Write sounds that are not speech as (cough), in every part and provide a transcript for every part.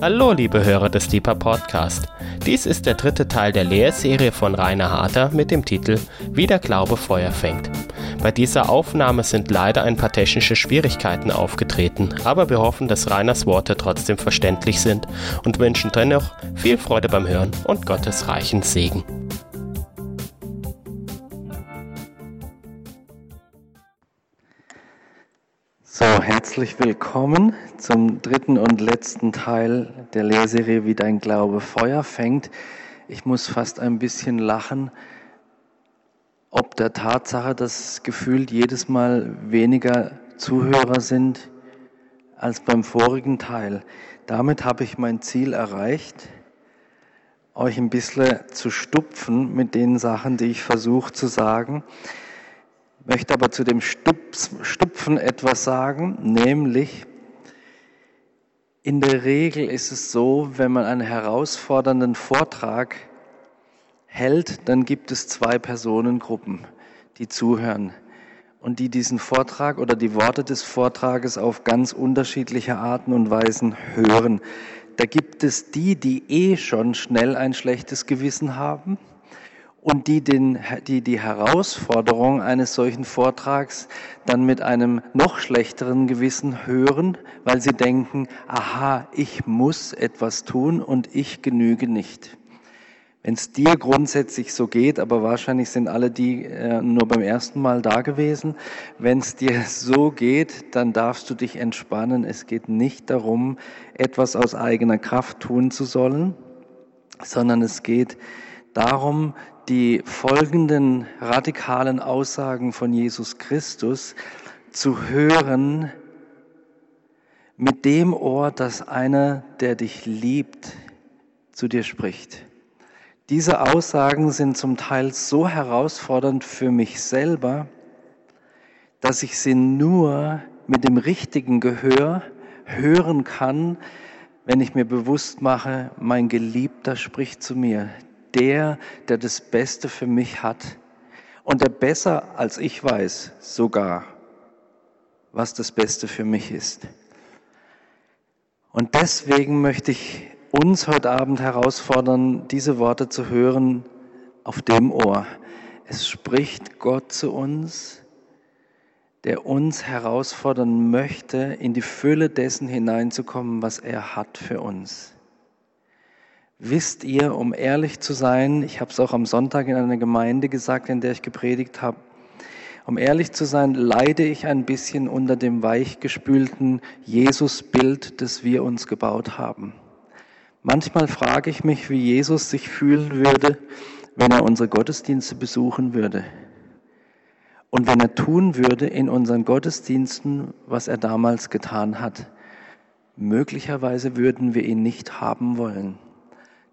Hallo, liebe Hörer des Deeper Podcast. Dies ist der dritte Teil der Lehrserie von Rainer Harter mit dem Titel Wie der Glaube Feuer fängt. Bei dieser Aufnahme sind leider ein paar technische Schwierigkeiten aufgetreten, aber wir hoffen, dass Rainers Worte trotzdem verständlich sind und wünschen dennoch viel Freude beim Hören und Gottes reichen Segen. So, herzlich willkommen zum dritten und letzten Teil der Lehrserie Wie dein Glaube Feuer fängt. Ich muss fast ein bisschen lachen, ob der Tatsache, dass gefühlt jedes Mal weniger Zuhörer sind als beim vorigen Teil. Damit habe ich mein Ziel erreicht, euch ein bisschen zu stupfen mit den Sachen, die ich versuche zu sagen möchte aber zu dem Stupfen etwas sagen, nämlich in der Regel ist es so, wenn man einen herausfordernden Vortrag hält, dann gibt es zwei Personengruppen, die zuhören und die diesen Vortrag oder die Worte des Vortrages auf ganz unterschiedliche Arten und Weisen hören. Da gibt es die, die eh schon schnell ein schlechtes Gewissen haben und die, den, die die Herausforderung eines solchen Vortrags dann mit einem noch schlechteren Gewissen hören, weil sie denken, aha, ich muss etwas tun und ich genüge nicht. Wenn es dir grundsätzlich so geht, aber wahrscheinlich sind alle die äh, nur beim ersten Mal da gewesen, wenn es dir so geht, dann darfst du dich entspannen. Es geht nicht darum, etwas aus eigener Kraft tun zu sollen, sondern es geht darum, die folgenden radikalen Aussagen von Jesus Christus zu hören mit dem Ohr, dass einer, der dich liebt, zu dir spricht. Diese Aussagen sind zum Teil so herausfordernd für mich selber, dass ich sie nur mit dem richtigen Gehör hören kann, wenn ich mir bewusst mache, mein Geliebter spricht zu mir, der, der das Beste für mich hat und der besser als ich weiß sogar, was das Beste für mich ist. Und deswegen möchte ich uns heute Abend herausfordern, diese Worte zu hören auf dem Ohr. Es spricht Gott zu uns, der uns herausfordern möchte, in die Fülle dessen hineinzukommen, was er hat für uns. Wisst ihr, um ehrlich zu sein, ich habe es auch am Sonntag in einer Gemeinde gesagt, in der ich gepredigt habe, um ehrlich zu sein, leide ich ein bisschen unter dem weichgespülten Jesus-Bild, das wir uns gebaut haben. Manchmal frage ich mich, wie Jesus sich fühlen würde, wenn er unsere Gottesdienste besuchen würde. Und wenn er tun würde in unseren Gottesdiensten, was er damals getan hat. Möglicherweise würden wir ihn nicht haben wollen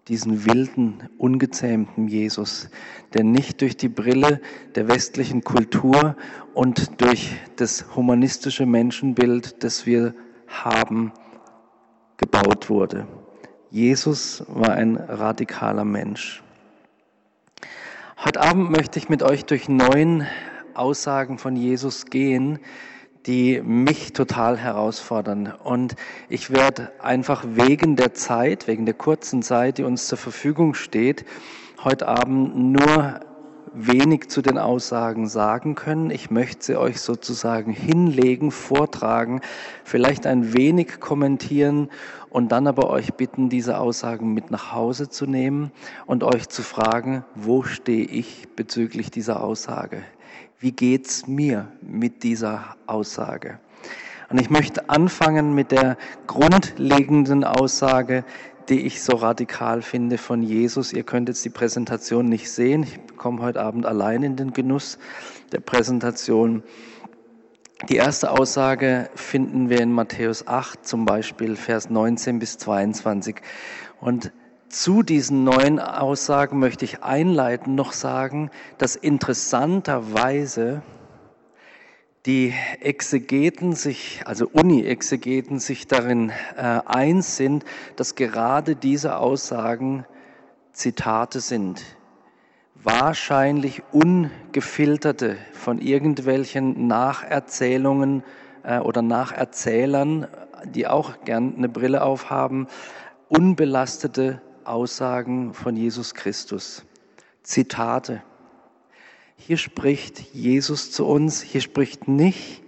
diesen wilden, ungezähmten Jesus, der nicht durch die Brille der westlichen Kultur und durch das humanistische Menschenbild, das wir haben, gebaut wurde. Jesus war ein radikaler Mensch. Heute Abend möchte ich mit euch durch neun Aussagen von Jesus gehen, die mich total herausfordern. Und ich werde einfach wegen der Zeit, wegen der kurzen Zeit, die uns zur Verfügung steht, heute Abend nur wenig zu den Aussagen sagen können. Ich möchte sie euch sozusagen hinlegen, vortragen, vielleicht ein wenig kommentieren und dann aber euch bitten, diese Aussagen mit nach Hause zu nehmen und euch zu fragen, wo stehe ich bezüglich dieser Aussage? Wie geht's mir mit dieser Aussage? Und ich möchte anfangen mit der grundlegenden Aussage, die ich so radikal finde von Jesus. Ihr könnt jetzt die Präsentation nicht sehen. Ich komme heute Abend allein in den Genuss der Präsentation. Die erste Aussage finden wir in Matthäus 8, zum Beispiel Vers 19 bis 22. Und zu diesen neuen Aussagen möchte ich einleitend noch sagen, dass interessanterweise die Exegeten sich, also Uni-Exegeten sich darin äh, eins sind, dass gerade diese Aussagen Zitate sind. Wahrscheinlich ungefilterte von irgendwelchen Nacherzählungen äh, oder Nacherzählern, die auch gern eine Brille aufhaben, unbelastete Aussagen von Jesus Christus. Zitate. Hier spricht Jesus zu uns, hier spricht nicht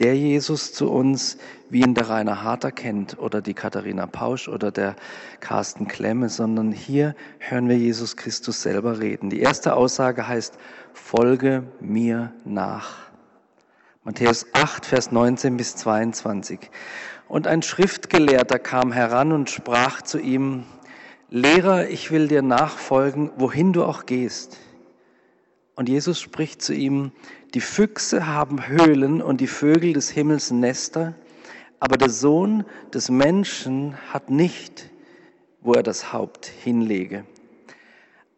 der Jesus zu uns, wie ihn der Rainer Harter kennt oder die Katharina Pausch oder der Carsten Klemme, sondern hier hören wir Jesus Christus selber reden. Die erste Aussage heißt, folge mir nach. Matthäus 8, Vers 19 bis 22. Und ein Schriftgelehrter kam heran und sprach zu ihm, Lehrer, ich will dir nachfolgen, wohin du auch gehst. Und Jesus spricht zu ihm, die Füchse haben Höhlen und die Vögel des Himmels Nester, aber der Sohn des Menschen hat nicht, wo er das Haupt hinlege.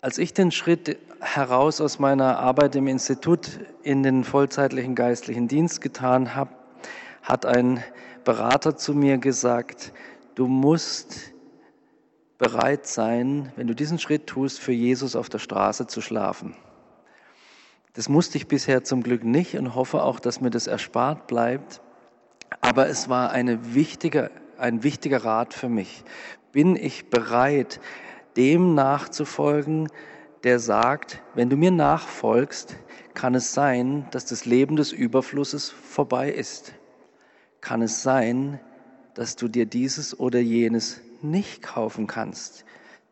Als ich den Schritt heraus aus meiner Arbeit im Institut in den vollzeitlichen geistlichen Dienst getan habe, hat ein Berater zu mir gesagt, du musst bereit sein, wenn du diesen Schritt tust, für Jesus auf der Straße zu schlafen. Das musste ich bisher zum Glück nicht und hoffe auch, dass mir das erspart bleibt. Aber es war eine wichtige, ein wichtiger Rat für mich. Bin ich bereit, dem nachzufolgen, der sagt, wenn du mir nachfolgst, kann es sein, dass das Leben des Überflusses vorbei ist. Kann es sein, dass du dir dieses oder jenes nicht kaufen kannst.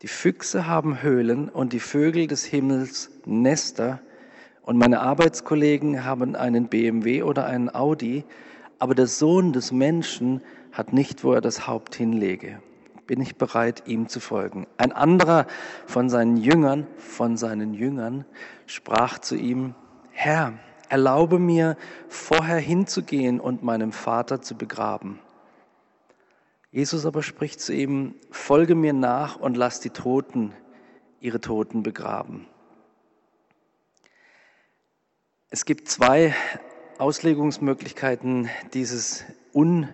Die Füchse haben Höhlen und die Vögel des Himmels Nester, und meine Arbeitskollegen haben einen BMW oder einen Audi, aber der Sohn des Menschen hat nicht, wo er das Haupt hinlege. Bin ich bereit, ihm zu folgen? Ein anderer von seinen Jüngern, von seinen Jüngern, sprach zu ihm, Herr, erlaube mir, vorher hinzugehen und meinem Vater zu begraben. Jesus aber spricht zu ihm, folge mir nach und lass die Toten ihre Toten begraben. Es gibt zwei Auslegungsmöglichkeiten dieses un,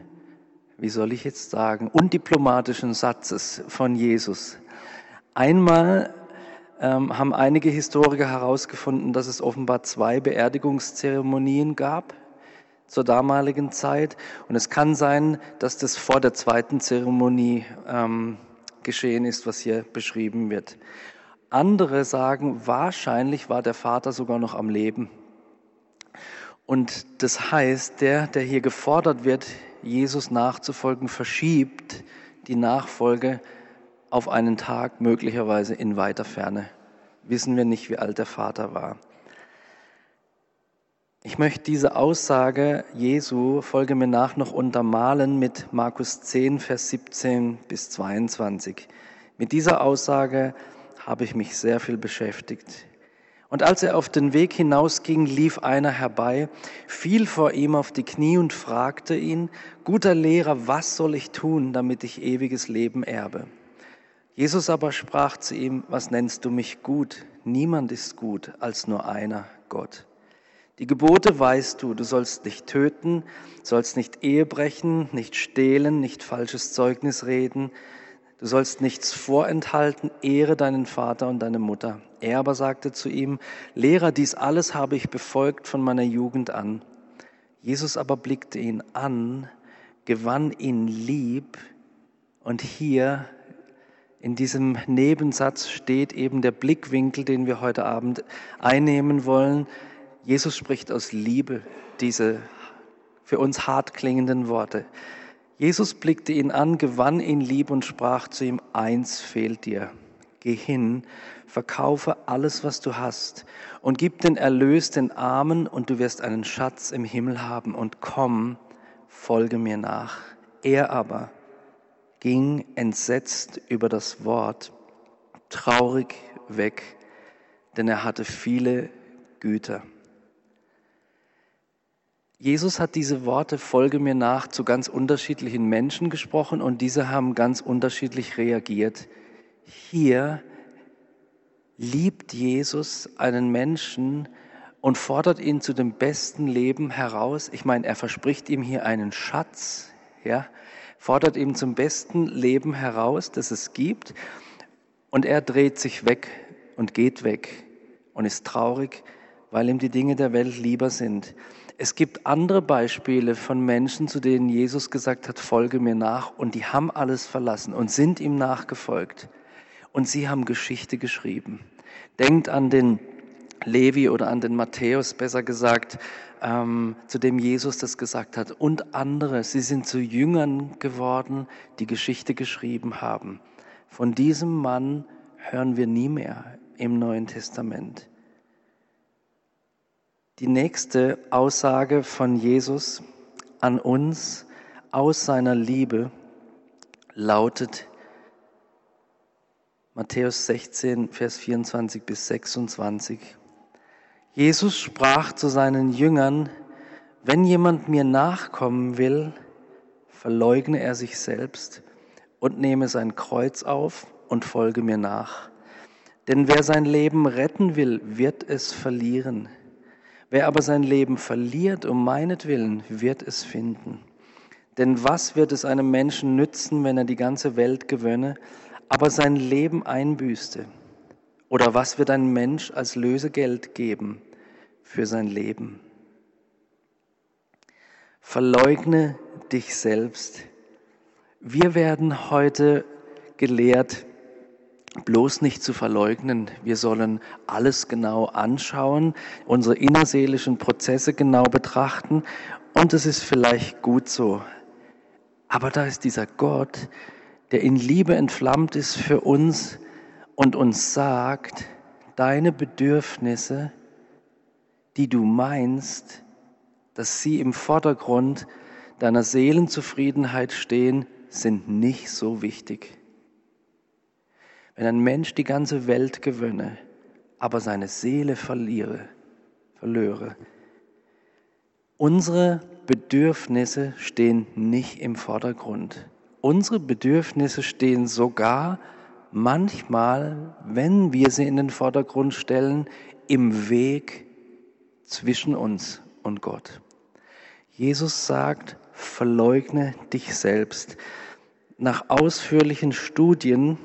wie soll ich jetzt sagen, undiplomatischen Satzes von Jesus. Einmal ähm, haben einige Historiker herausgefunden, dass es offenbar zwei Beerdigungszeremonien gab zur damaligen Zeit. Und es kann sein, dass das vor der zweiten Zeremonie ähm, geschehen ist, was hier beschrieben wird. Andere sagen, wahrscheinlich war der Vater sogar noch am Leben und das heißt, der, der hier gefordert wird, Jesus nachzufolgen, verschiebt die Nachfolge auf einen Tag, möglicherweise in weiter Ferne. Wissen wir nicht, wie alt der Vater war. Ich möchte diese Aussage Jesu, folge mir nach, noch untermalen mit Markus 10, Vers 17 bis 22. Mit dieser Aussage habe ich mich sehr viel beschäftigt. Und als er auf den Weg hinausging, lief einer herbei, fiel vor ihm auf die Knie und fragte ihn, guter Lehrer, was soll ich tun, damit ich ewiges Leben erbe? Jesus aber sprach zu ihm, was nennst du mich gut? Niemand ist gut als nur einer, Gott. Die Gebote weißt du, du sollst nicht töten, sollst nicht Ehe brechen, nicht stehlen, nicht falsches Zeugnis reden, Du sollst nichts vorenthalten, ehre deinen Vater und deine Mutter. Er aber sagte zu ihm, Lehrer, dies alles habe ich befolgt von meiner Jugend an. Jesus aber blickte ihn an, gewann ihn lieb und hier in diesem Nebensatz steht eben der Blickwinkel, den wir heute Abend einnehmen wollen. Jesus spricht aus Liebe diese für uns hart klingenden Worte. Jesus blickte ihn an, gewann ihn lieb und sprach zu ihm, eins fehlt dir. Geh hin, verkaufe alles, was du hast und gib den Erlös den Armen und du wirst einen Schatz im Himmel haben und komm, folge mir nach. Er aber ging entsetzt über das Wort, traurig weg, denn er hatte viele Güter. Jesus hat diese Worte, folge mir nach, zu ganz unterschiedlichen Menschen gesprochen und diese haben ganz unterschiedlich reagiert. Hier liebt Jesus einen Menschen und fordert ihn zu dem besten Leben heraus. Ich meine, er verspricht ihm hier einen Schatz, ja, fordert ihm zum besten Leben heraus, das es gibt. Und er dreht sich weg und geht weg und ist traurig, weil ihm die Dinge der Welt lieber sind. Es gibt andere Beispiele von Menschen, zu denen Jesus gesagt hat, folge mir nach, und die haben alles verlassen und sind ihm nachgefolgt. Und sie haben Geschichte geschrieben. Denkt an den Levi oder an den Matthäus, besser gesagt, ähm, zu dem Jesus das gesagt hat. Und andere, sie sind zu Jüngern geworden, die Geschichte geschrieben haben. Von diesem Mann hören wir nie mehr im Neuen Testament. Die nächste Aussage von Jesus an uns aus seiner Liebe lautet Matthäus 16, Vers 24 bis 26. Jesus sprach zu seinen Jüngern, wenn jemand mir nachkommen will, verleugne er sich selbst und nehme sein Kreuz auf und folge mir nach. Denn wer sein Leben retten will, wird es verlieren. Wer aber sein Leben verliert um meinetwillen, wird es finden. Denn was wird es einem Menschen nützen, wenn er die ganze Welt gewönne, aber sein Leben einbüßte? Oder was wird ein Mensch als Lösegeld geben für sein Leben? Verleugne dich selbst. Wir werden heute gelehrt, bloß nicht zu verleugnen. Wir sollen alles genau anschauen, unsere innerseelischen Prozesse genau betrachten und es ist vielleicht gut so. Aber da ist dieser Gott, der in Liebe entflammt ist für uns, und uns sagt, deine Bedürfnisse, die du meinst, dass sie im Vordergrund deiner Seelenzufriedenheit stehen, sind nicht so wichtig. Wenn ein Mensch die ganze Welt gewönne, aber seine Seele verliere, verlöre, unsere Bedürfnisse stehen nicht im Vordergrund. Unsere Bedürfnisse stehen sogar manchmal, wenn wir sie in den Vordergrund stellen, im Weg zwischen uns und Gott. Jesus sagt, verleugne dich selbst. Nach ausführlichen Studien,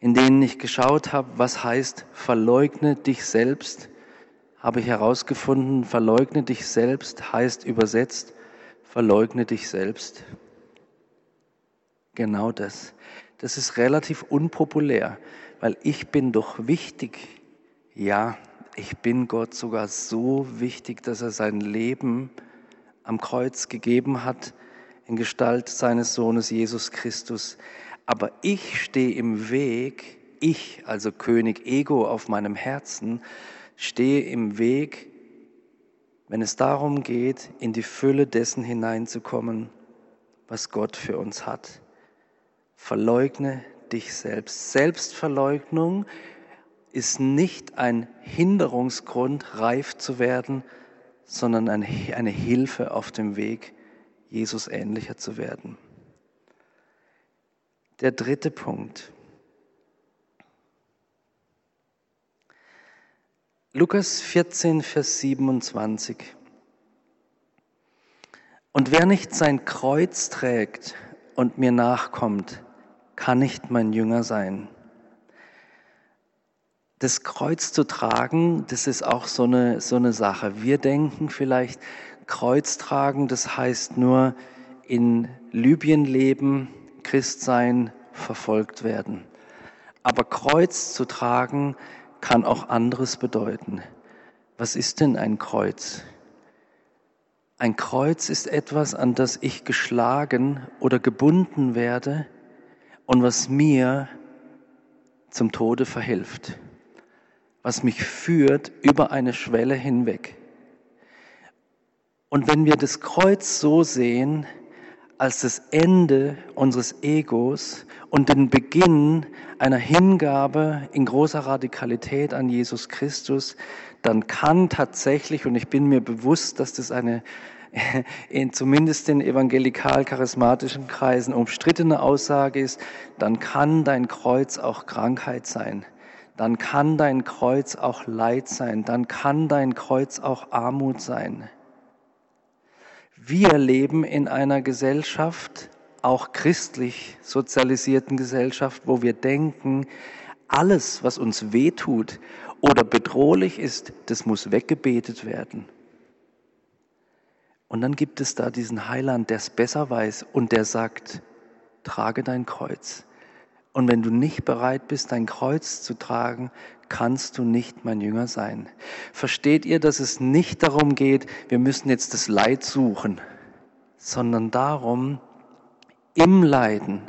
in denen ich geschaut habe, was heißt, verleugne dich selbst, habe ich herausgefunden, verleugne dich selbst heißt übersetzt, verleugne dich selbst. Genau das das ist relativ unpopulär, weil ich bin doch wichtig. Ja, ich bin Gott sogar so wichtig, dass er sein Leben am Kreuz gegeben hat in Gestalt seines Sohnes Jesus Christus. Aber ich stehe im Weg, ich, also König Ego auf meinem Herzen, stehe im Weg, wenn es darum geht, in die Fülle dessen hineinzukommen, was Gott für uns hat. Verleugne dich selbst. Selbstverleugnung ist nicht ein Hinderungsgrund, reif zu werden, sondern eine Hilfe auf dem Weg, Jesus ähnlicher zu werden. Der dritte Punkt. Lukas 14, Vers 27. Und wer nicht sein Kreuz trägt und mir nachkommt, kann nicht mein Jünger sein. Das Kreuz zu tragen, das ist auch so eine, so eine Sache. Wir denken vielleicht, Kreuz tragen, das heißt nur in Libyen leben, Christ sein, verfolgt werden. Aber Kreuz zu tragen kann auch anderes bedeuten. Was ist denn ein Kreuz? Ein Kreuz ist etwas, an das ich geschlagen oder gebunden werde, und was mir zum Tode verhilft, was mich führt über eine Schwelle hinweg. Und wenn wir das Kreuz so sehen, als das Ende unseres Egos und den Beginn einer Hingabe in großer Radikalität an Jesus Christus, dann kann tatsächlich, und ich bin mir bewusst, dass das eine (laughs) in zumindest in evangelikal-charismatischen Kreisen umstrittene Aussage ist, dann kann dein Kreuz auch Krankheit sein. Dann kann dein Kreuz auch Leid sein. Dann kann dein Kreuz auch Armut sein. Wir leben in einer Gesellschaft, auch christlich sozialisierten Gesellschaft, wo wir denken, alles, was uns wehtut oder bedrohlich ist, das muss weggebetet werden. Und dann gibt es da diesen Heiland, der es besser weiß und der sagt, trage dein Kreuz. Und wenn du nicht bereit bist, dein Kreuz zu tragen, kannst du nicht mein Jünger sein. Versteht ihr, dass es nicht darum geht, wir müssen jetzt das Leid suchen, sondern darum, im Leiden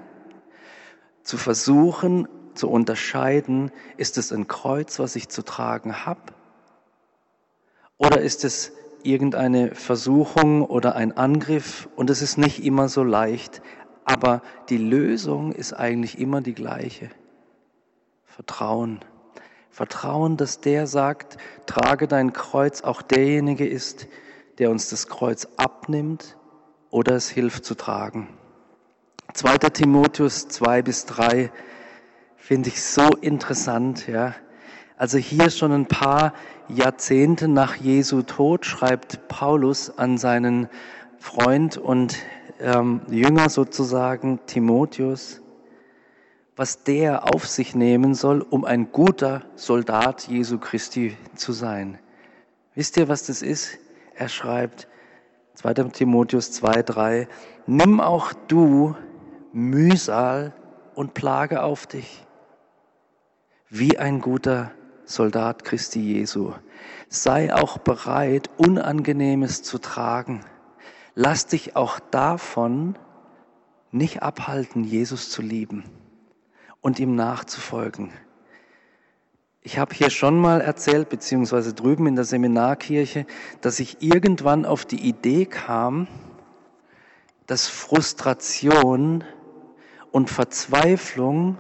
zu versuchen, zu unterscheiden, ist es ein Kreuz, was ich zu tragen habe, oder ist es irgendeine Versuchung oder ein Angriff und es ist nicht immer so leicht, aber die Lösung ist eigentlich immer die gleiche. Vertrauen. Vertrauen, dass der sagt, trage dein Kreuz, auch derjenige ist, der uns das Kreuz abnimmt oder es hilft zu tragen. 2. Timotheus 2 bis 3 finde ich so interessant, ja. Also hier schon ein paar Jahrzehnte nach Jesu Tod schreibt Paulus an seinen Freund und ähm, Jünger sozusagen, Timotheus, was der auf sich nehmen soll, um ein guter Soldat Jesu Christi zu sein. Wisst ihr, was das ist? Er schreibt, 2. Timotheus 2, 3, nimm auch du Mühsal und Plage auf dich, wie ein guter Soldat Christi Jesu. Sei auch bereit, Unangenehmes zu tragen. Lass dich auch davon nicht abhalten, Jesus zu lieben und ihm nachzufolgen. Ich habe hier schon mal erzählt, beziehungsweise drüben in der Seminarkirche, dass ich irgendwann auf die Idee kam, dass Frustration und Verzweiflung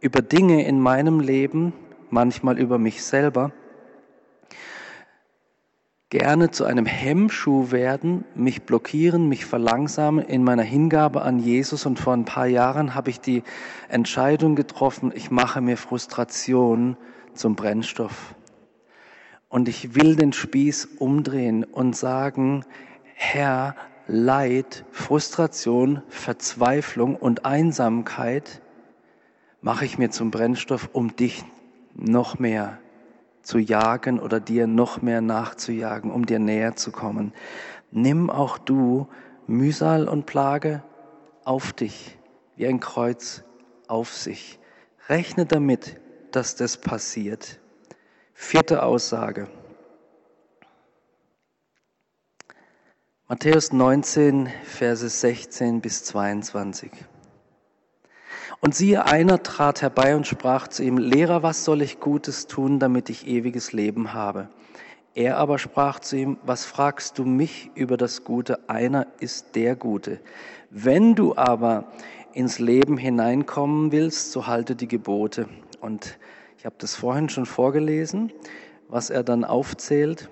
über Dinge in meinem Leben manchmal über mich selber, gerne zu einem Hemmschuh werden, mich blockieren, mich verlangsamen in meiner Hingabe an Jesus. Und vor ein paar Jahren habe ich die Entscheidung getroffen, ich mache mir Frustration zum Brennstoff. Und ich will den Spieß umdrehen und sagen, Herr, Leid, Frustration, Verzweiflung und Einsamkeit mache ich mir zum Brennstoff, um dich noch mehr zu jagen oder dir noch mehr nachzujagen, um dir näher zu kommen. Nimm auch du Mühsal und Plage auf dich, wie ein Kreuz auf sich. Rechne damit, dass das passiert. Vierte Aussage. Matthäus 19, Verse 16 bis 22. Und siehe, einer trat herbei und sprach zu ihm, Lehrer, was soll ich Gutes tun, damit ich ewiges Leben habe? Er aber sprach zu ihm, was fragst du mich über das Gute? Einer ist der Gute. Wenn du aber ins Leben hineinkommen willst, so halte die Gebote. Und ich habe das vorhin schon vorgelesen, was er dann aufzählt.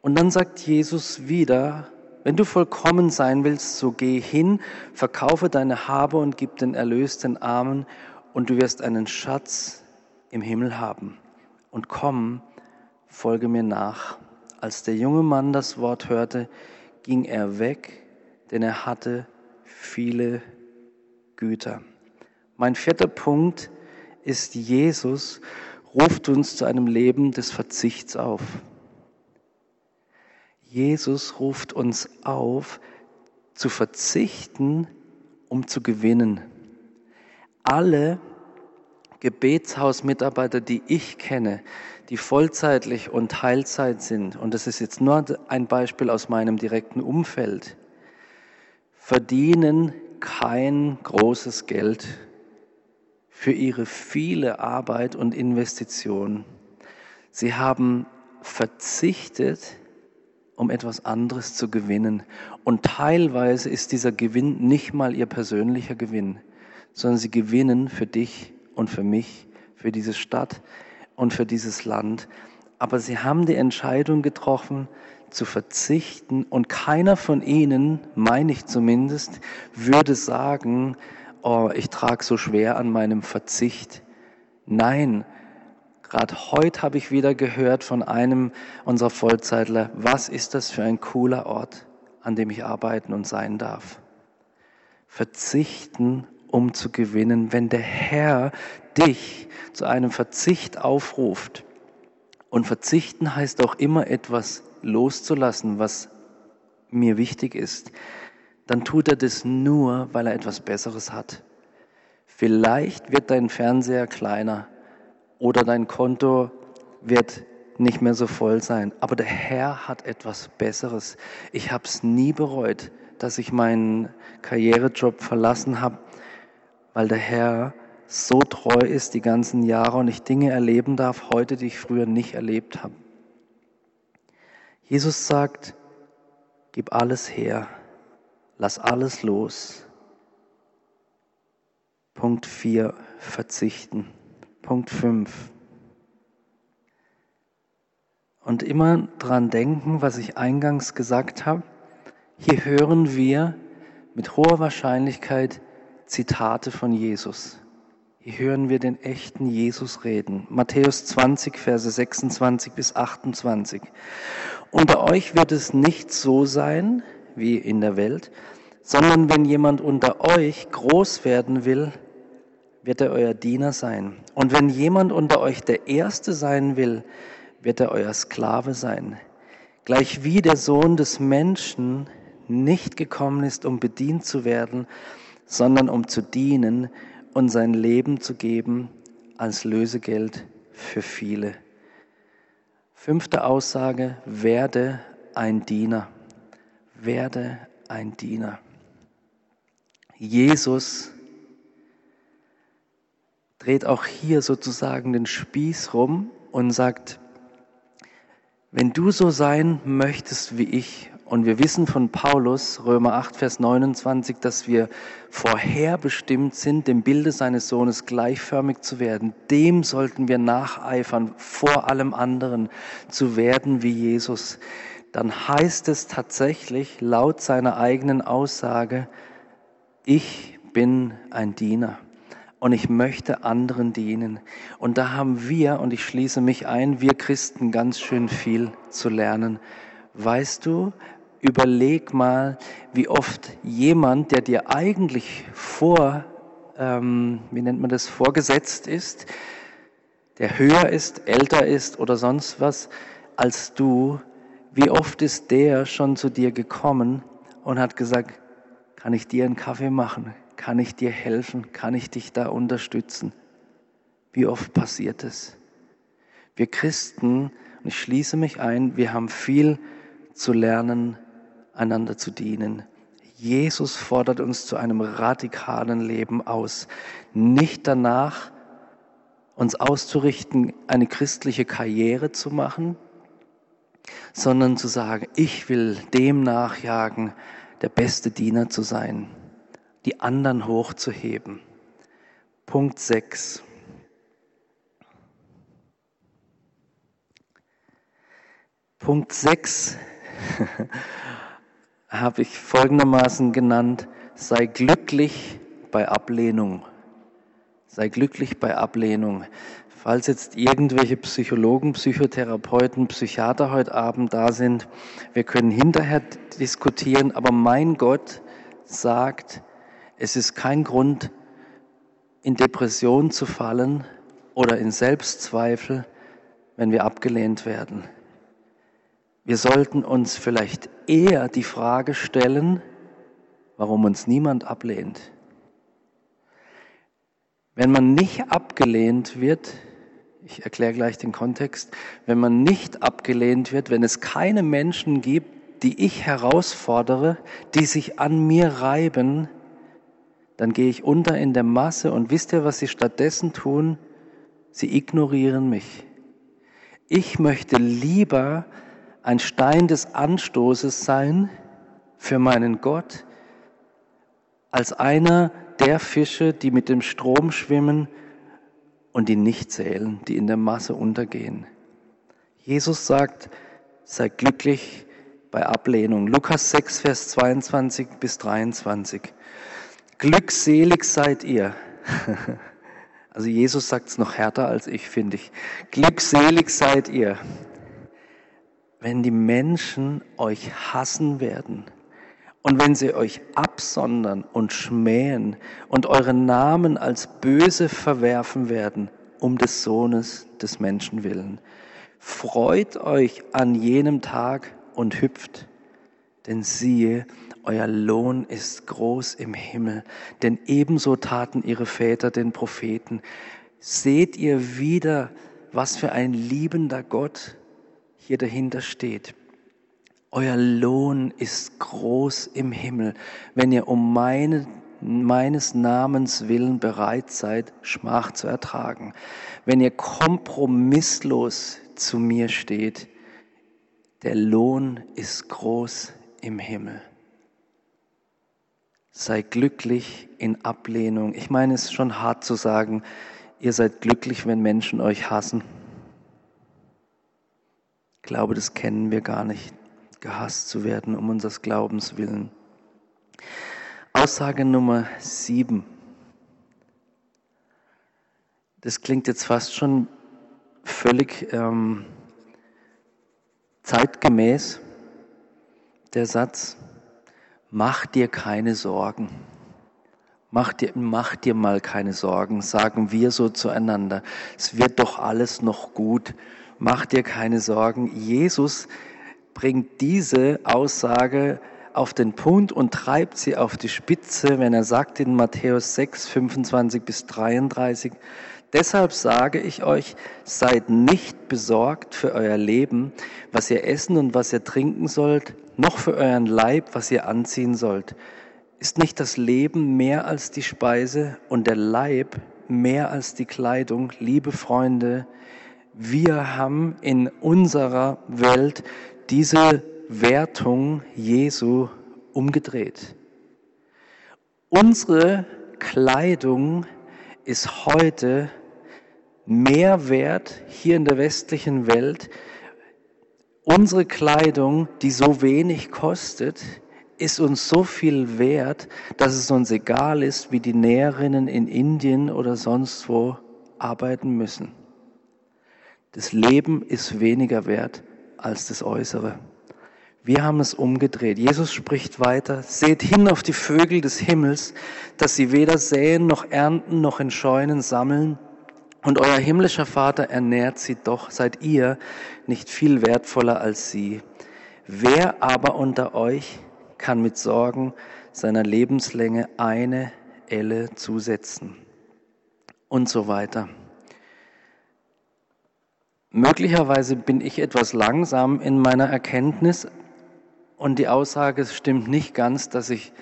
Und dann sagt Jesus wieder, wenn du vollkommen sein willst, so geh hin, verkaufe deine Habe und gib den Erlös den Armen, und du wirst einen Schatz im Himmel haben. Und komm, folge mir nach. Als der junge Mann das Wort hörte, ging er weg, denn er hatte viele Güter. Mein vierter Punkt ist, Jesus ruft uns zu einem Leben des Verzichts auf. Jesus ruft uns auf, zu verzichten, um zu gewinnen. Alle Gebetshausmitarbeiter, die ich kenne, die vollzeitlich und Teilzeit sind, und das ist jetzt nur ein Beispiel aus meinem direkten Umfeld, verdienen kein großes Geld für ihre viele Arbeit und Investition. Sie haben verzichtet, um etwas anderes zu gewinnen. Und teilweise ist dieser Gewinn nicht mal ihr persönlicher Gewinn, sondern sie gewinnen für dich und für mich, für diese Stadt und für dieses Land. Aber sie haben die Entscheidung getroffen, zu verzichten und keiner von ihnen, meine ich zumindest, würde sagen, oh, ich trage so schwer an meinem Verzicht. Nein, Gerade heute habe ich wieder gehört von einem unserer Vollzeitler, was ist das für ein cooler Ort, an dem ich arbeiten und sein darf. Verzichten, um zu gewinnen, wenn der Herr dich zu einem Verzicht aufruft. Und verzichten heißt auch immer etwas loszulassen, was mir wichtig ist, dann tut er das nur, weil er etwas Besseres hat. Vielleicht wird dein Fernseher kleiner oder dein Konto wird nicht mehr so voll sein, aber der Herr hat etwas Besseres. Ich habe es nie bereut, dass ich meinen Karrierejob verlassen habe, weil der Herr so treu ist die ganzen Jahre und ich Dinge erleben darf heute, die ich früher nicht erlebt habe. Jesus sagt, gib alles her, lass alles los. Punkt 4, verzichten. Punkt 5. Und immer dran denken, was ich eingangs gesagt habe. Hier hören wir mit hoher Wahrscheinlichkeit Zitate von Jesus. Hier hören wir den echten Jesus reden. Matthäus 20, Verse 26 bis 28. Unter euch wird es nicht so sein wie in der Welt, sondern wenn jemand unter euch groß werden will, wird er euer Diener sein. Und wenn jemand unter euch der Erste sein will, wird er euer Sklave sein. Gleich wie der Sohn des Menschen nicht gekommen ist, um bedient zu werden, sondern um zu dienen und sein Leben zu geben als Lösegeld für viele. Fünfte Aussage, werde ein Diener. Werde ein Diener. Jesus dreht auch hier sozusagen den Spieß rum und sagt, wenn du so sein möchtest wie ich, und wir wissen von Paulus, Römer 8, Vers 29, dass wir vorherbestimmt sind, dem Bilde seines Sohnes gleichförmig zu werden. Dem sollten wir nacheifern, vor allem anderen zu werden wie Jesus. Dann heißt es tatsächlich laut seiner eigenen Aussage, ich bin ein Diener und ich möchte anderen dienen. Und da haben wir, und ich schließe mich ein, wir Christen ganz schön viel zu lernen. Weißt du, überleg mal, wie oft jemand, der dir eigentlich vor, ähm, wie nennt man das, vorgesetzt ist, der höher ist, älter ist oder sonst was als du, wie oft ist der schon zu dir gekommen und hat gesagt, kann ich dir einen Kaffee machen? Kann ich dir helfen? Kann ich dich da unterstützen? Wie oft passiert es? Wir Christen, und ich schließe mich ein, wir haben viel zu lernen einander zu dienen. Jesus fordert uns zu einem radikalen Leben aus, nicht danach uns auszurichten, eine christliche Karriere zu machen, sondern zu sagen, ich will dem nachjagen, der beste Diener zu sein, die anderen hochzuheben. Punkt 6. Punkt 6 (laughs) habe ich folgendermaßen genannt, sei glücklich bei Ablehnung. Sei glücklich bei Ablehnung. Falls jetzt irgendwelche Psychologen, Psychotherapeuten, Psychiater heute Abend da sind, wir können hinterher diskutieren, aber mein Gott sagt, es ist kein Grund, in Depression zu fallen oder in Selbstzweifel, wenn wir abgelehnt werden. Wir sollten uns vielleicht eher die Frage stellen, warum uns niemand ablehnt. Wenn man nicht abgelehnt wird, ich erkläre gleich den Kontext, wenn man nicht abgelehnt wird, wenn es keine Menschen gibt, die ich herausfordere, die sich an mir reiben, dann gehe ich unter in der Masse und wisst ihr, was sie stattdessen tun? Sie ignorieren mich. Ich möchte lieber ein Stein des Anstoßes sein für meinen Gott, als einer der Fische, die mit dem Strom schwimmen und die nicht zählen, die in der Masse untergehen. Jesus sagt, sei glücklich bei Ablehnung. Lukas 6, Vers 22 bis 23. Glückselig seid ihr. (laughs) Also Jesus sagt es noch härter als ich, finde ich. Glückselig seid ihr, wenn die Menschen euch hassen werden und wenn sie euch absondern und schmähen und euren Namen als böse verwerfen werden, um des Sohnes des Menschen willen. Freut euch an jenem Tag und hüpft, Denn siehe, euer Lohn ist groß im Himmel, denn ebenso taten ihre Väter den Propheten. Seht ihr wieder, was für ein liebender Gott hier dahinter steht. Euer Lohn ist groß im Himmel, wenn ihr um meine, meines Namens willen bereit seid, Schmach zu ertragen. Wenn ihr kompromisslos zu mir steht, der Lohn ist groß im Himmel. Sei glücklich in Ablehnung. Ich meine, es ist schon hart zu sagen, ihr seid glücklich, wenn Menschen euch hassen. Ich glaube, das kennen wir gar nicht, gehasst zu werden um unseres Glaubens willen. Aussage Nummer sieben. Das klingt jetzt fast schon völlig ähm, zeitgemäß, der Satz, mach dir keine Sorgen. Mach dir, mach dir mal keine Sorgen, sagen wir so zueinander. Es wird doch alles noch gut. Mach dir keine Sorgen. Jesus bringt diese Aussage auf den Punkt und treibt sie auf die Spitze, wenn er sagt in Matthäus 6, 25 bis 33, Deshalb sage ich euch, seid nicht besorgt für euer Leben, was ihr essen und was ihr trinken sollt, noch für euren Leib, was ihr anziehen sollt. Ist nicht das Leben mehr als die Speise und der Leib mehr als die Kleidung? Liebe Freunde, wir haben in unserer Welt diese Wertung Jesu umgedreht. Unsere Kleidung ist heute mehr wert hier in der westlichen Welt. Unsere Kleidung, die so wenig kostet, ist uns so viel wert, dass es uns egal ist, wie die Näherinnen in Indien oder sonst wo arbeiten müssen. Das Leben ist weniger wert als das Äußere. Wir haben es umgedreht. Jesus spricht weiter, seht hin auf die Vögel des Himmels, dass sie weder säen noch ernten noch in Scheunen sammeln, und euer himmlischer Vater ernährt sie doch, seid ihr nicht viel wertvoller als sie. Wer aber unter euch kann mit Sorgen seiner Lebenslänge eine Elle zusetzen? Und so weiter. Möglicherweise bin ich etwas langsam in meiner Erkenntnis und die Aussage stimmt nicht ganz, dass ich,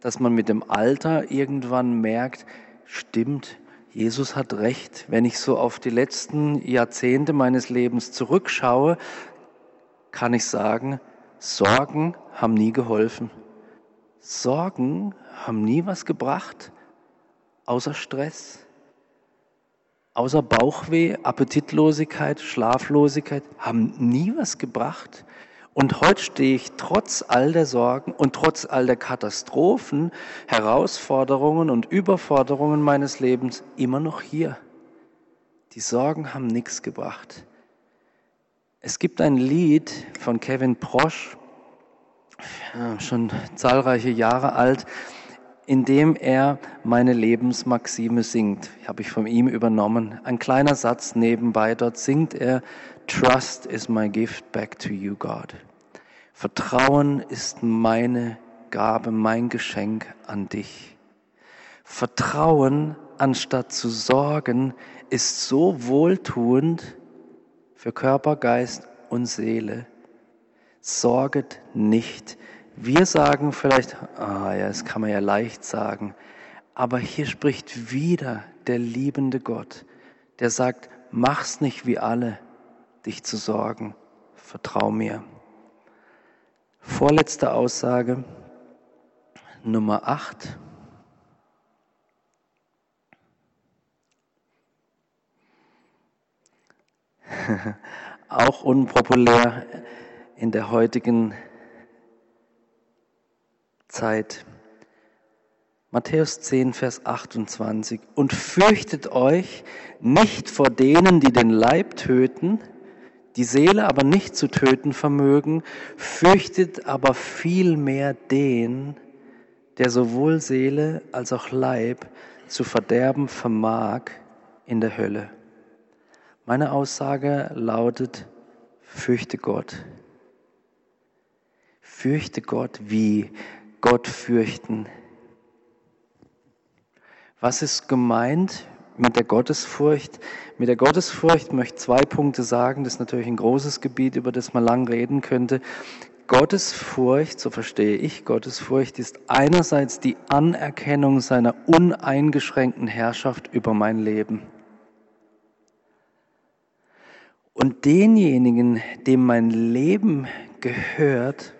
dass man mit dem Alter irgendwann merkt, stimmt, Jesus hat recht. Wenn ich so auf die letzten Jahrzehnte meines Lebens zurückschaue, kann ich sagen, Sorgen haben nie geholfen. Sorgen haben nie was gebracht, außer Stress, außer Bauchweh, Appetitlosigkeit, Schlaflosigkeit, haben nie was gebracht. Und heute stehe ich trotz all der Sorgen und trotz all der Katastrophen, Herausforderungen und Überforderungen meines Lebens immer noch hier. Die Sorgen haben nichts gebracht. Es gibt ein Lied von Kevin Prosch, schon zahlreiche Jahre alt, in dem er meine Lebensmaxime singt. Habe ich von ihm übernommen. Ein kleiner Satz nebenbei, dort singt er, Trust is my gift back to you, God. Vertrauen ist meine Gabe, mein Geschenk an dich. Vertrauen anstatt zu sorgen ist so wohltuend für Körper, Geist und Seele. Sorget nicht. Wir sagen vielleicht, ah ja, das kann man ja leicht sagen, aber hier spricht wieder der liebende Gott, der sagt, mach's nicht wie alle, dich zu sorgen, vertrau mir. Vorletzte Aussage, Nummer 8. (laughs) Auch unpopulär in der heutigen Zeit. Matthäus 10, Vers 28. Und fürchtet euch nicht vor denen, die den Leib töten, die Seele aber nicht zu töten vermögen, fürchtet aber vielmehr den, der sowohl Seele als auch Leib zu verderben vermag in der Hölle. Meine Aussage lautet, fürchte Gott. Fürchte Gott wie Gott fürchten. Was ist gemeint mit der Gottesfurcht? Mit der Gottesfurcht möchte ich zwei Punkte sagen. Das ist natürlich ein großes Gebiet, über das man lang reden könnte. Gottesfurcht, so verstehe ich Gottesfurcht, ist einerseits die Anerkennung seiner uneingeschränkten Herrschaft über mein Leben. Und denjenigen, dem mein Leben gehört,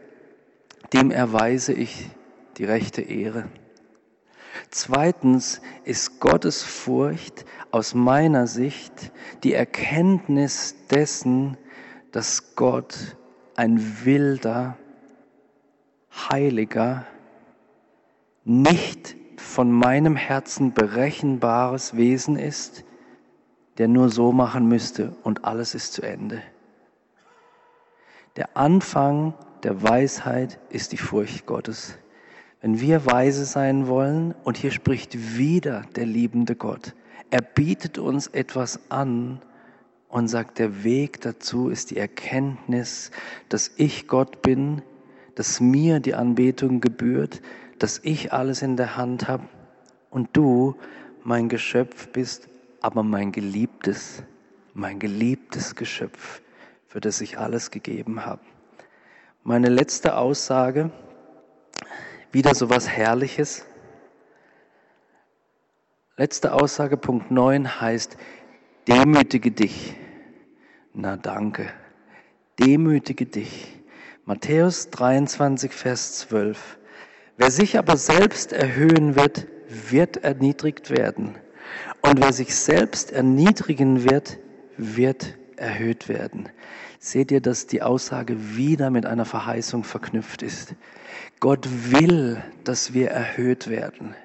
dem erweise ich die rechte Ehre. Zweitens ist Gottes Furcht aus meiner Sicht die Erkenntnis dessen, dass Gott ein wilder, heiliger, nicht von meinem Herzen berechenbares Wesen ist, der nur so machen müsste und alles ist zu Ende. Der Anfang der Weisheit ist die Furcht Gottes. Wenn wir weise sein wollen, und hier spricht wieder der liebende Gott, er bietet uns etwas an und sagt, der Weg dazu ist die Erkenntnis, dass ich Gott bin, dass mir die Anbetung gebührt, dass ich alles in der Hand habe und du mein Geschöpf bist, aber mein geliebtes, mein geliebtes Geschöpf, für das ich alles gegeben habe. Meine letzte Aussage, wieder so was Herrliches. Letzte Aussage, Punkt 9 heißt, demütige dich. Na danke. Demütige dich. Matthäus 23, Vers 12. Wer sich aber selbst erhöhen wird, wird erniedrigt werden. Und wer sich selbst erniedrigen wird, wird erhöht werden. Seht ihr, dass die Aussage wieder mit einer Verheißung verknüpft ist? Gott will, dass wir erhöht werden.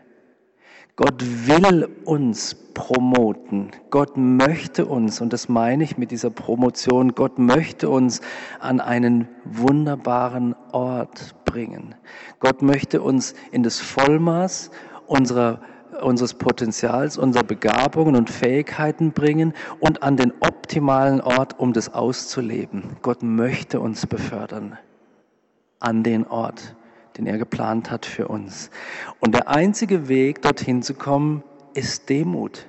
Gott will uns promoten. Gott möchte uns, und das meine ich mit dieser Promotion, Gott möchte uns an einen wunderbaren Ort bringen. Gott möchte uns in das Vollmaß unserer unseres Potenzials, unserer Begabungen und Fähigkeiten bringen und an den optimalen Ort, um das auszuleben. Gott möchte uns befördern an den Ort den er geplant hat für uns. Und der einzige Weg, dorthin zu kommen, ist Demut.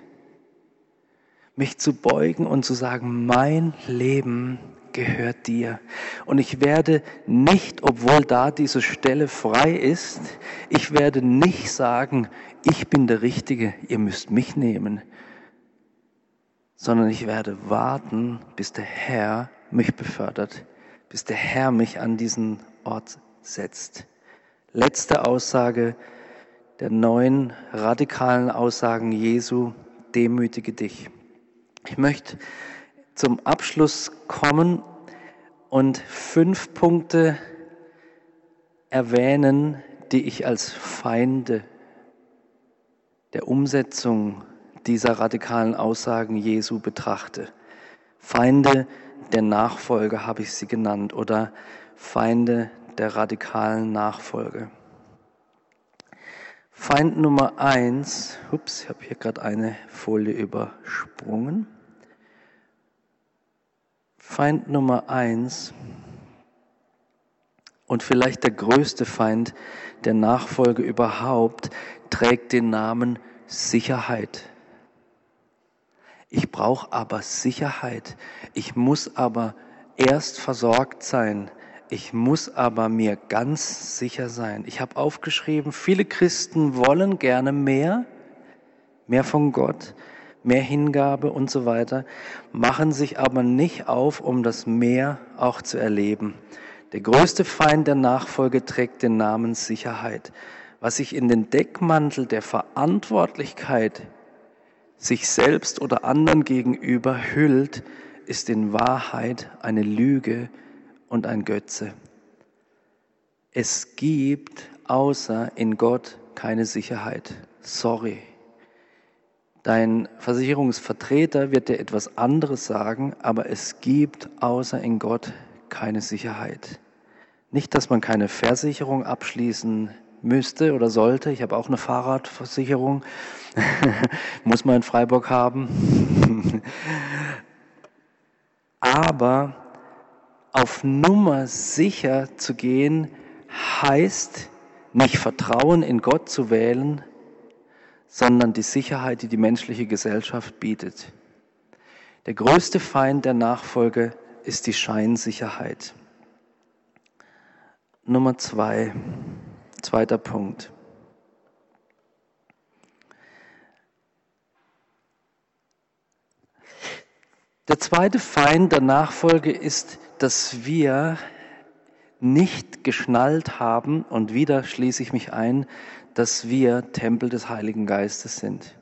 Mich zu beugen und zu sagen, mein Leben gehört dir. Und ich werde nicht, obwohl da diese Stelle frei ist, ich werde nicht sagen, ich bin der Richtige, ihr müsst mich nehmen, sondern ich werde warten, bis der Herr mich befördert, bis der Herr mich an diesen Ort setzt letzte Aussage der neuen radikalen Aussagen Jesu, demütige dich. Ich möchte zum Abschluss kommen und fünf Punkte erwähnen, die ich als Feinde der Umsetzung dieser radikalen Aussagen Jesu betrachte. Feinde der Nachfolge habe ich sie genannt oder Feinde der radikalen Nachfolge. Feind Nummer eins, ups, ich habe hier gerade eine Folie übersprungen. Feind Nummer eins und vielleicht der größte Feind der Nachfolge überhaupt trägt den Namen Sicherheit. Ich brauche aber Sicherheit. Ich muss aber erst versorgt sein. Ich muss aber mir ganz sicher sein. Ich habe aufgeschrieben, viele Christen wollen gerne mehr, mehr von Gott, mehr Hingabe und so weiter, machen sich aber nicht auf, um das Mehr auch zu erleben. Der größte Feind der Nachfolge trägt den Namen Sicherheit. Was sich in den Deckmantel der Verantwortlichkeit sich selbst oder anderen gegenüber hüllt, ist in Wahrheit eine Lüge, und ein Götze. Es gibt außer in Gott keine Sicherheit. Sorry. Dein Versicherungsvertreter wird dir etwas anderes sagen, aber es gibt außer in Gott keine Sicherheit. Nicht, dass man keine Versicherung abschließen müsste oder sollte. Ich habe auch eine Fahrradversicherung. (laughs) Muss man in Freiburg haben. (laughs) aber auf Nummer sicher zu gehen, heißt nicht Vertrauen in Gott zu wählen, sondern die Sicherheit, die die menschliche Gesellschaft bietet. Der größte Feind der Nachfolge ist die Scheinsicherheit. Nummer zwei, zweiter Punkt. Der zweite Feind der Nachfolge ist, dass wir nicht geschnallt haben, und wieder schließe ich mich ein, dass wir Tempel des Heiligen Geistes sind.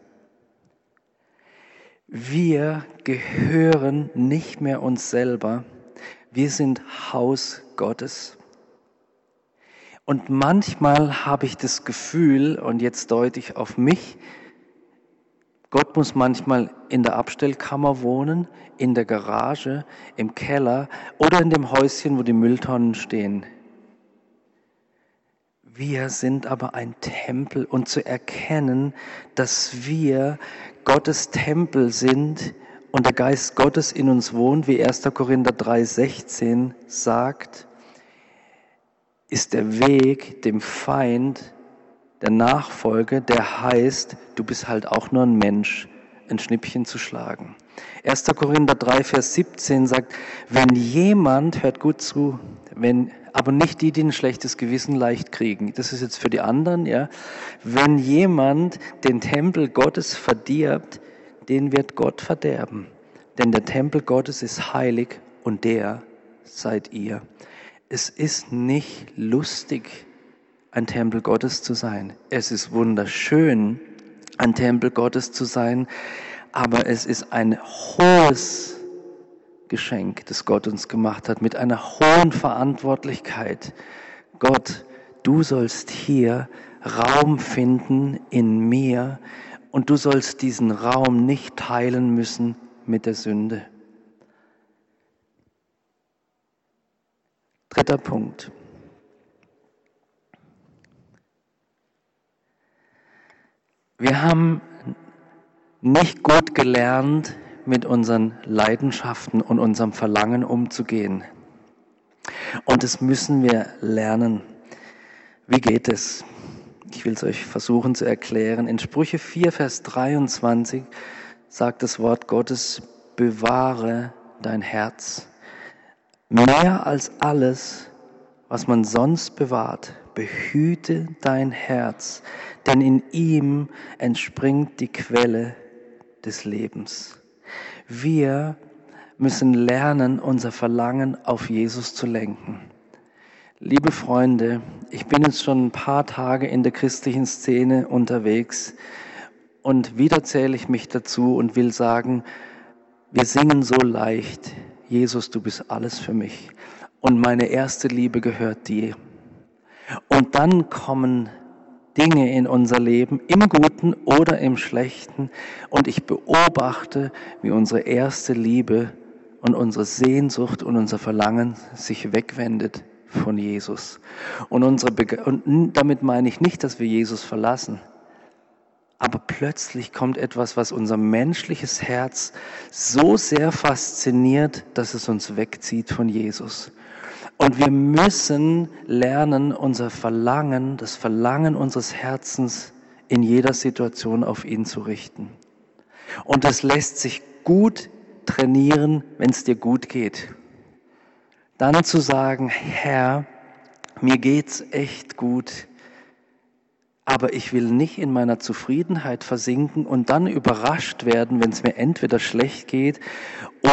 Wir gehören nicht mehr uns selber, wir sind Haus Gottes. Und manchmal habe ich das Gefühl, und jetzt deute ich auf mich, Gott muss manchmal in der Abstellkammer wohnen, in der Garage, im Keller oder in dem Häuschen, wo die Mülltonnen stehen. Wir sind aber ein Tempel und zu erkennen, dass wir Gottes Tempel sind und der Geist Gottes in uns wohnt, wie 1. Korinther 3,16 sagt, ist der Weg dem Feind der Nachfolge, der heißt, du bist halt auch nur ein Mensch, ein Schnippchen zu schlagen. 1. Korinther 3, Vers 17 sagt, wenn jemand, hört gut zu, wenn, aber nicht die, die ein schlechtes Gewissen leicht kriegen. Das ist jetzt für die anderen, ja. Wenn jemand den Tempel Gottes verdirbt, den wird Gott verderben. Denn der Tempel Gottes ist heilig und der seid ihr. Es ist nicht lustig, ein Tempel Gottes zu sein. Es ist wunderschön, ein Tempel Gottes zu sein, aber es ist ein hohes Geschenk, das Gott uns gemacht hat, mit einer hohen Verantwortlichkeit. Gott, du sollst hier Raum finden in mir und du sollst diesen Raum nicht teilen müssen mit der Sünde. Dritter Punkt. Wir haben nicht gut gelernt, mit unseren Leidenschaften und unserem Verlangen umzugehen. Und das müssen wir lernen. Wie geht es? Ich will es euch versuchen zu erklären. In Sprüche 4, Vers 23 sagt das Wort Gottes, bewahre dein Herz. Mehr als alles, was man sonst bewahrt, behüte dein Herz, denn in ihm entspringt die Quelle des Lebens. Wir müssen lernen, unser Verlangen auf Jesus zu lenken. Liebe Freunde, ich bin jetzt schon ein paar Tage in der christlichen Szene unterwegs und wieder zähle ich mich dazu und will sagen, wir singen so leicht, Jesus, du bist alles für mich und meine erste Liebe gehört dir. Und dann kommen Dinge in unser Leben, im Guten oder im Schlechten. Und ich beobachte, wie unsere erste Liebe und unsere Sehnsucht und unser Verlangen sich wegwendet von Jesus. Und, unsere Bege und damit meine ich nicht, dass wir Jesus verlassen. Aber plötzlich kommt etwas, was unser menschliches Herz so sehr fasziniert, dass es uns wegzieht von Jesus. Und wir müssen lernen, unser Verlangen, das Verlangen unseres Herzens in jeder Situation auf ihn zu richten. Und das lässt sich gut trainieren, wenn es dir gut geht. Dann zu sagen, Herr, mir geht's echt gut aber ich will nicht in meiner Zufriedenheit versinken und dann überrascht werden, wenn es mir entweder schlecht geht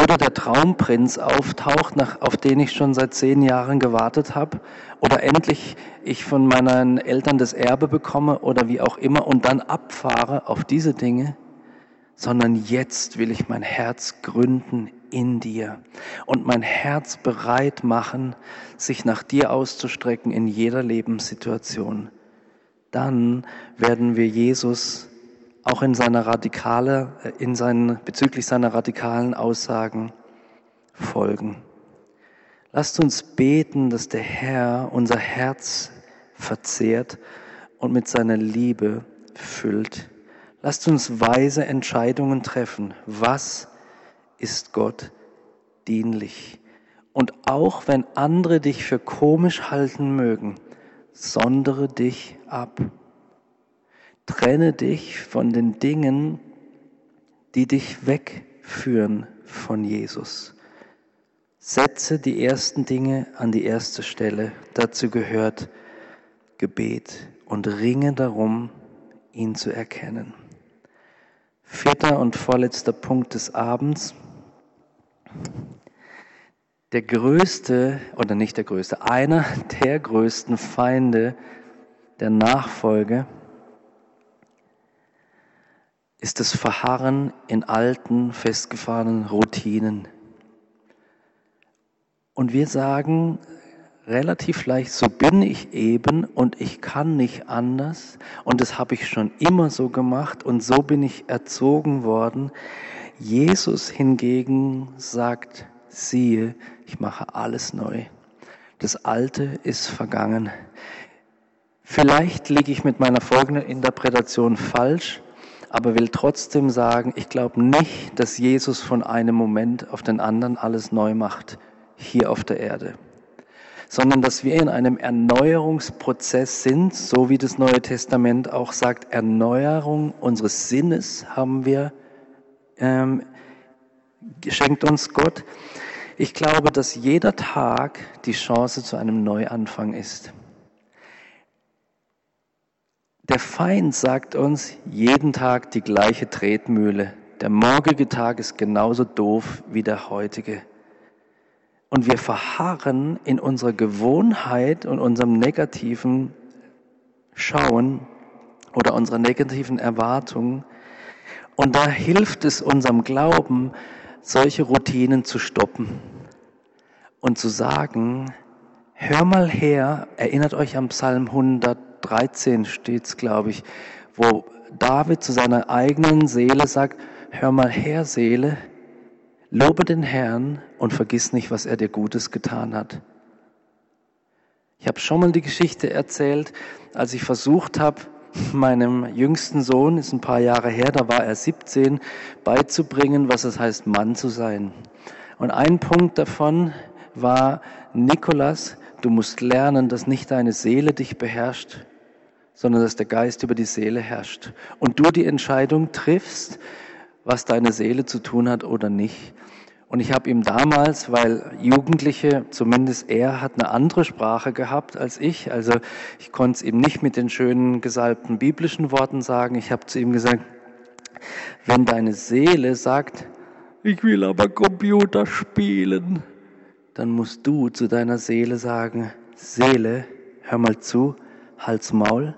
oder der Traumprinz auftaucht, nach, auf den ich schon seit zehn Jahren gewartet habe, oder endlich ich von meinen Eltern das Erbe bekomme oder wie auch immer und dann abfahre auf diese Dinge, sondern jetzt will ich mein Herz gründen in dir und mein Herz bereit machen, sich nach dir auszustrecken in jeder Lebenssituation dann werden wir Jesus auch in seiner radikale, in seinen, bezüglich seiner radikalen Aussagen folgen. Lasst uns beten, dass der Herr unser Herz verzehrt und mit seiner Liebe füllt. Lasst uns weise Entscheidungen treffen. Was ist Gott dienlich? Und auch wenn andere dich für komisch halten mögen, sondere dich ab. Trenne dich von den Dingen, die dich wegführen von Jesus. Setze die ersten Dinge an die erste Stelle. Dazu gehört Gebet und ringe darum, ihn zu erkennen. Vierter und vorletzter Punkt des Abends. Der größte, oder nicht der größte, einer der größten Feinde der Nachfolge ist das Verharren in alten, festgefahrenen Routinen. Und wir sagen relativ leicht, so bin ich eben und ich kann nicht anders und das habe ich schon immer so gemacht und so bin ich erzogen worden. Jesus hingegen sagt, siehe, ich mache alles neu. Das Alte ist vergangen. Vielleicht liege ich mit meiner folgenden Interpretation falsch, aber will trotzdem sagen, ich glaube nicht, dass Jesus von einem Moment auf den anderen alles neu macht hier auf der Erde, sondern dass wir in einem Erneuerungsprozess sind, so wie das Neue Testament auch sagt, Erneuerung unseres Sinnes haben wir, ähm, schenkt uns Gott. Ich glaube, dass jeder Tag die Chance zu einem Neuanfang ist. Der Feind sagt uns jeden Tag die gleiche Tretmühle. Der morgige Tag ist genauso doof wie der heutige. Und wir verharren in unserer Gewohnheit und unserem negativen Schauen oder unserer negativen Erwartungen. Und da hilft es unserem Glauben, solche Routinen zu stoppen und zu sagen, hör mal her, erinnert euch am Psalm 113 steht's, glaube ich, wo David zu seiner eigenen Seele sagt, hör mal her, Seele, Lobe den Herrn und vergiss nicht, was er dir Gutes getan hat. Ich habe schon mal die Geschichte erzählt, als ich versucht habe, meinem jüngsten Sohn, ist ein paar Jahre her, da war er 17, beizubringen, was es heißt, Mann zu sein. Und ein Punkt davon war, Nikolas, du musst lernen, dass nicht deine Seele dich beherrscht, sondern dass der Geist über die Seele herrscht. Und du die Entscheidung triffst, was deine Seele zu tun hat oder nicht. Und ich habe ihm damals, weil Jugendliche, zumindest er, hat eine andere Sprache gehabt als ich. Also ich konnte es ihm nicht mit den schönen gesalbten biblischen Worten sagen. Ich habe zu ihm gesagt, wenn deine Seele sagt, ich will aber Computer spielen, dann musst du zu deiner Seele sagen, Seele, hör mal zu, Hals Maul,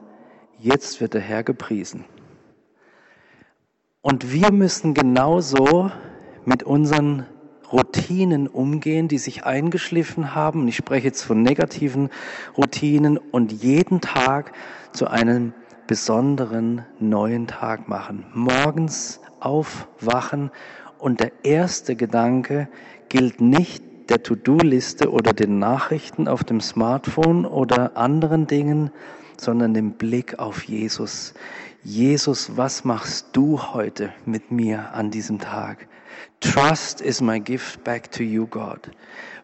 jetzt wird der Herr gepriesen. Und wir müssen genauso mit unseren Routinen umgehen, die sich eingeschliffen haben. Ich spreche jetzt von negativen Routinen und jeden Tag zu einem besonderen neuen Tag machen. Morgens aufwachen und der erste Gedanke gilt nicht der To-Do-Liste oder den Nachrichten auf dem Smartphone oder anderen Dingen, sondern dem Blick auf Jesus. Jesus, was machst du heute mit mir an diesem Tag? Trust is my gift back to you, God.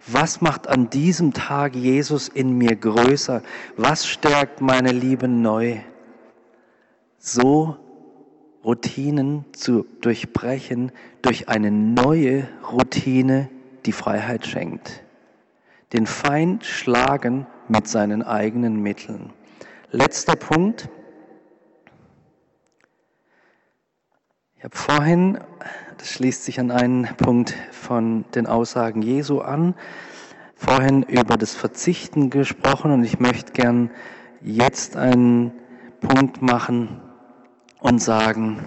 Was macht an diesem Tag Jesus in mir größer? Was stärkt meine Liebe neu? So Routinen zu durchbrechen durch eine neue Routine, die Freiheit schenkt. Den Feind schlagen mit seinen eigenen Mitteln. Letzter Punkt. Ich habe vorhin das schließt sich an einen Punkt von den Aussagen Jesu an. Vorhin über das Verzichten gesprochen und ich möchte gern jetzt einen Punkt machen und sagen,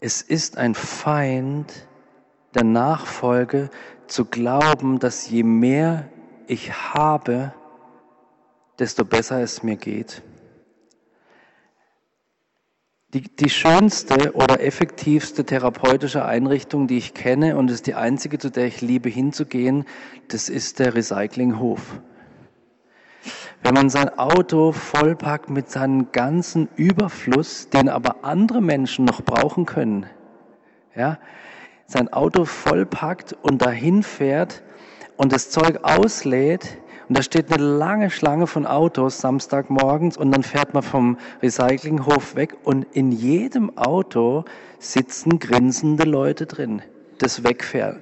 es ist ein Feind der Nachfolge zu glauben, dass je mehr ich habe, desto besser es mir geht. Die, die schönste oder effektivste therapeutische Einrichtung, die ich kenne und ist die einzige, zu der ich liebe hinzugehen, das ist der Recyclinghof. Wenn man sein Auto vollpackt mit seinem ganzen Überfluss, den aber andere Menschen noch brauchen können, ja, sein Auto vollpackt und dahin fährt und das Zeug auslädt Und da steht eine lange Schlange von Autos Samstagmorgens und dann fährt man vom Recyclinghof weg und in jedem Auto sitzen grinsende Leute drin, das wegfährt.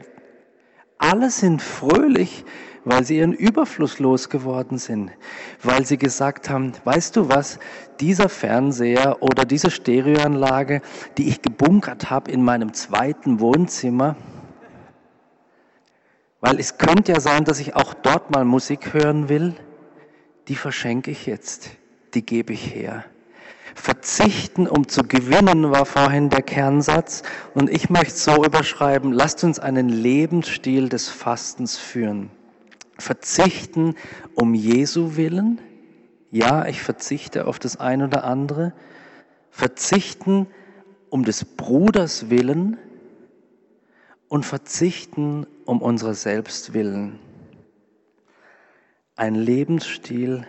Alle sind fröhlich, weil sie ihren Überfluss losgeworden sind, weil sie gesagt haben, weißt du was, dieser Fernseher oder diese Stereoanlage, die ich gebunkert habe in meinem zweiten Wohnzimmer, weil es könnte ja sein, dass ich auch dort mal Musik hören will, die verschenke ich jetzt, die gebe ich her. Verzichten, um zu gewinnen, war vorhin der Kernsatz. Und ich möchte so überschreiben, lasst uns einen Lebensstil des Fastens führen. Verzichten um Jesu willen. Ja, ich verzichte auf das ein oder andere. Verzichten um des Bruders willen und verzichten um unsere selbst willen. Ein Lebensstil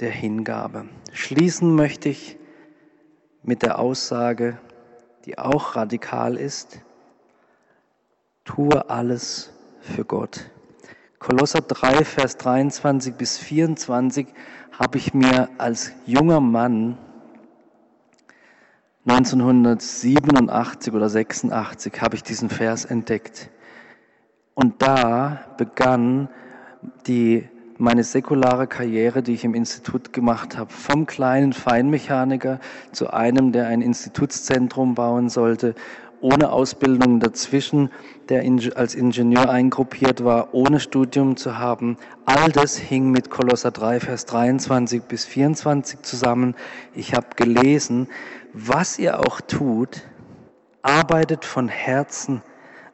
der Hingabe. Schließen möchte ich mit der Aussage, die auch radikal ist, tue alles für Gott. Kolosser 3, Vers 23 bis 24 habe ich mir als junger Mann 1987 oder 86 habe ich diesen Vers entdeckt. Und da begann die, meine säkulare Karriere, die ich im Institut gemacht habe, vom kleinen Feinmechaniker zu einem, der ein Institutszentrum bauen sollte ohne Ausbildung dazwischen, der als Ingenieur eingruppiert war, ohne Studium zu haben. All das hing mit Kolosser 3, Vers 23 bis 24 zusammen. Ich habe gelesen, was ihr auch tut, arbeitet von Herzen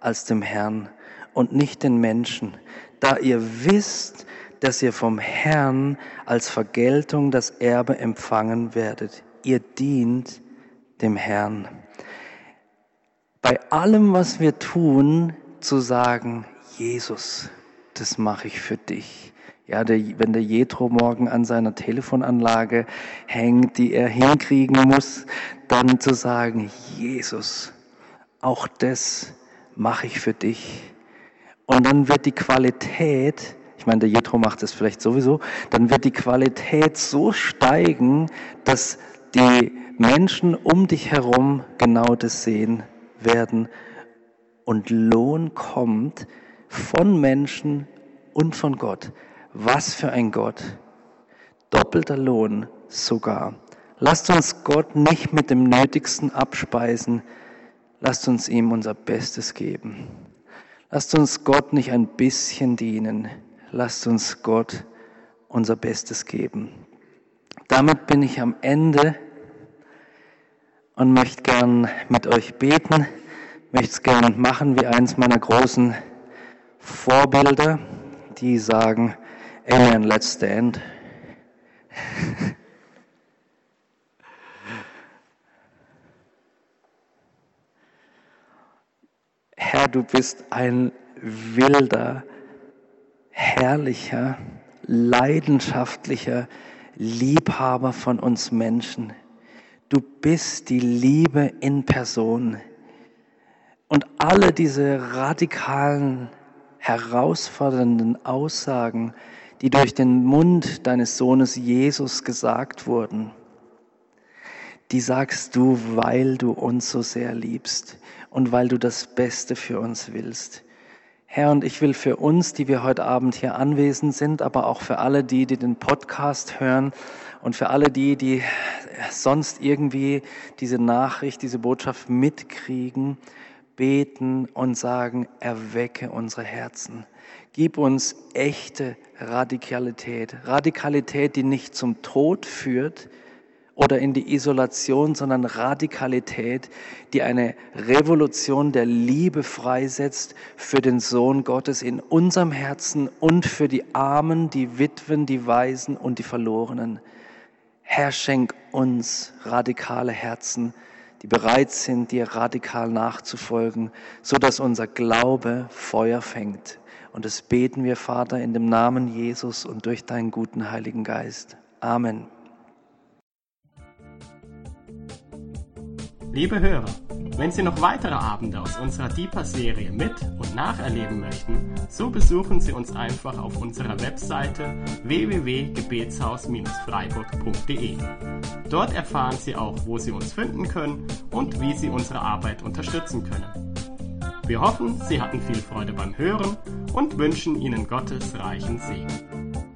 als dem Herrn und nicht den Menschen, da ihr wisst, dass ihr vom Herrn als Vergeltung das Erbe empfangen werdet. Ihr dient dem Herrn bei allem, was wir tun, zu sagen, Jesus, das mache ich für dich. Ja, der, wenn der Jethro morgen an seiner Telefonanlage hängt, die er hinkriegen muss, dann zu sagen, Jesus, auch das mache ich für dich. Und dann wird die Qualität, ich meine, der Jethro macht das vielleicht sowieso, dann wird die Qualität so steigen, dass die Menschen um dich herum genau das sehen, werden und Lohn kommt von Menschen und von Gott. Was für ein Gott. Doppelter Lohn sogar. Lasst uns Gott nicht mit dem Nötigsten abspeisen. Lasst uns ihm unser Bestes geben. Lasst uns Gott nicht ein bisschen dienen. Lasst uns Gott unser Bestes geben. Damit bin ich am Ende und möchte gern mit euch beten. Möchte es gern machen wie eins meiner großen Vorbilder, die sagen, Amen, let's stand. Herr, du bist ein wilder, herrlicher, leidenschaftlicher Liebhaber von uns Menschen. Du bist die Liebe in Person. Und alle diese radikalen, herausfordernden Aussagen, die durch den Mund deines Sohnes Jesus gesagt wurden, die sagst du, weil du uns so sehr liebst und weil du das Beste für uns willst. Herr, und ich will für uns, die wir heute Abend hier anwesend sind, aber auch für alle die, die den Podcast hören und für alle die, die sonst irgendwie diese Nachricht, diese Botschaft mitkriegen, beten und sagen, erwecke unsere Herzen. Gib uns echte Radikalität. Radikalität, die nicht zum Tod führt oder in die Isolation, sondern Radikalität, die eine Revolution der Liebe freisetzt für den Sohn Gottes in unserem Herzen und für die Armen, die Witwen, die Waisen und die Verlorenen. Herr, schenk uns radikale Herzen, die bereit sind, dir radikal nachzufolgen, so dass unser Glaube Feuer fängt. Und das beten wir, Vater, in dem Namen Jesus und durch deinen guten Heiligen Geist. Amen. Liebe Hörer, Wenn Sie noch weitere Abende aus unserer Deeper-Serie mit und nacherleben möchten, so besuchen Sie uns einfach auf unserer Webseite www.gebetshaus-freiburg.de. Dort erfahren Sie auch, wo Sie uns finden können und wie Sie unsere Arbeit unterstützen können. Wir hoffen, Sie hatten viel Freude beim Hören und wünschen Ihnen Gottes reichen Segen.